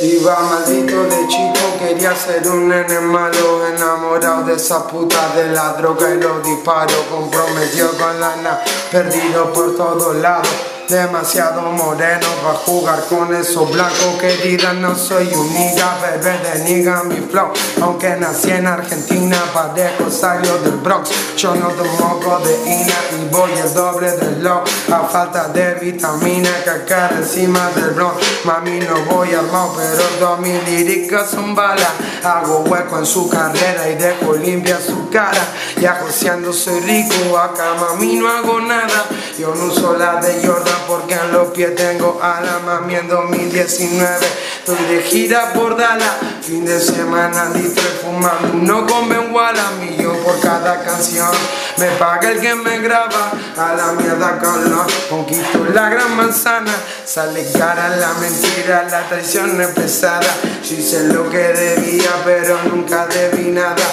Iba maldito de chico, quería ser un nene malo Enamorado de esa puta de la droga y los disparos Comprometido con la lana, perdido por todos lados Demasiado moreno para jugar con esos blancos Querida, no soy un nigga, bebé de nigga mi flow Aunque nací en Argentina, parejo salió del Bronx. Yo no tomo codeína y voy el doble del low. A falta de vitamina, cacar encima del Bronx Mami, no voy armado, pero todas mis líricas son balas Hago hueco en su carrera y dejo limpia su cara. Ya joseando soy rico, acá mami no hago nada. Yo no uso la de Jordan porque pies tengo ala Mami en 2019 estoy de gira por Dallas Fin de semana litre fumando uno con Benguala Millón por cada canción Me paga el que me graba A la mierda con los conquisto la gran manzana. Sale cara la mentira, la traición es pesada. Yo hice lo que debía pero nunca debí nada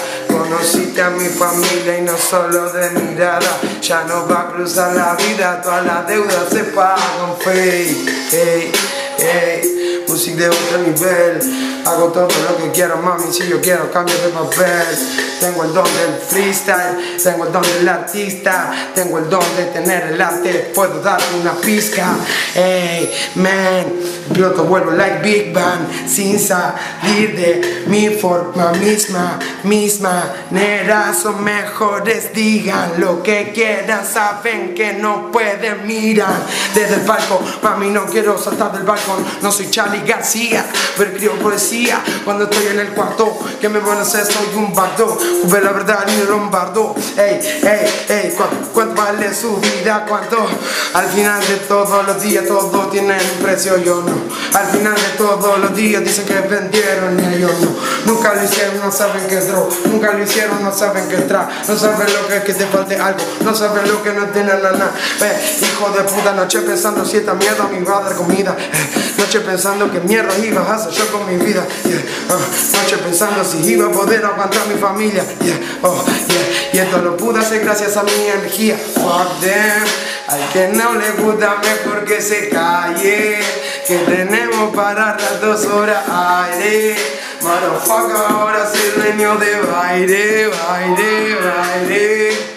Conociste a mi familia y no solo de mirada. Ya no va a cruzar la vida, todas las deudas se pagan fake. Hey, hey, Música de otro nivel. Hago todo lo que quiero, mami, si yo quiero cambio de papel Tengo el don del freestyle, tengo el don del artista Tengo el don de tener el arte, puedo darte una pizca. Hey, man, piloto vuelvo like Big Bang Sin salir de mi forma misma, misma manera. Son mejores, digan lo que quieran Saben que no pueden mirar. Desde el palco Mami, no quiero saltar del balcón, no soy Charlie García Pero escribo poesía. Cuando estoy en el cuarto Que me van hacer, soy un bardo Juve la verdad y lombardo. Ey, ey, ey, ¿cuánto, vale su vida? ¿Cuánto? Al final de todos los días todo tiene un precio, yo no. Al final de todos los días dicen que vendieron y ellos no. Nunca lo hicieron, no saben qué es draw Nunca lo hicieron, no saben qué es tra. No saben lo que es que te falte algo. No saben lo que no tienen nada. Ve, hijo de puta, noche pensando si esta mierda me iba a dar comida. Eh, Noche pensando que mierda ibas a hacer yo con mi vida. Uh, Noche pensando si iba a poder aguantar mi familia, yeah, oh, yeah, y esto lo pude hacer gracias a mi energía. Fuck them, al que no le gusta mejor que se calle, que tenemos para las dos horas aire. Motherfucker, ahora soy dueño de baile, baile, baile.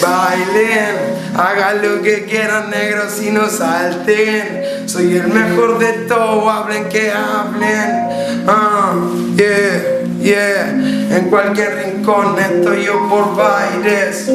Bailen, hagan lo que quieran negros y no salten. Soy el mejor de todo, hablen que hablen. Uh, Yeah, yeah En cualquier rincón estoy yo por bailes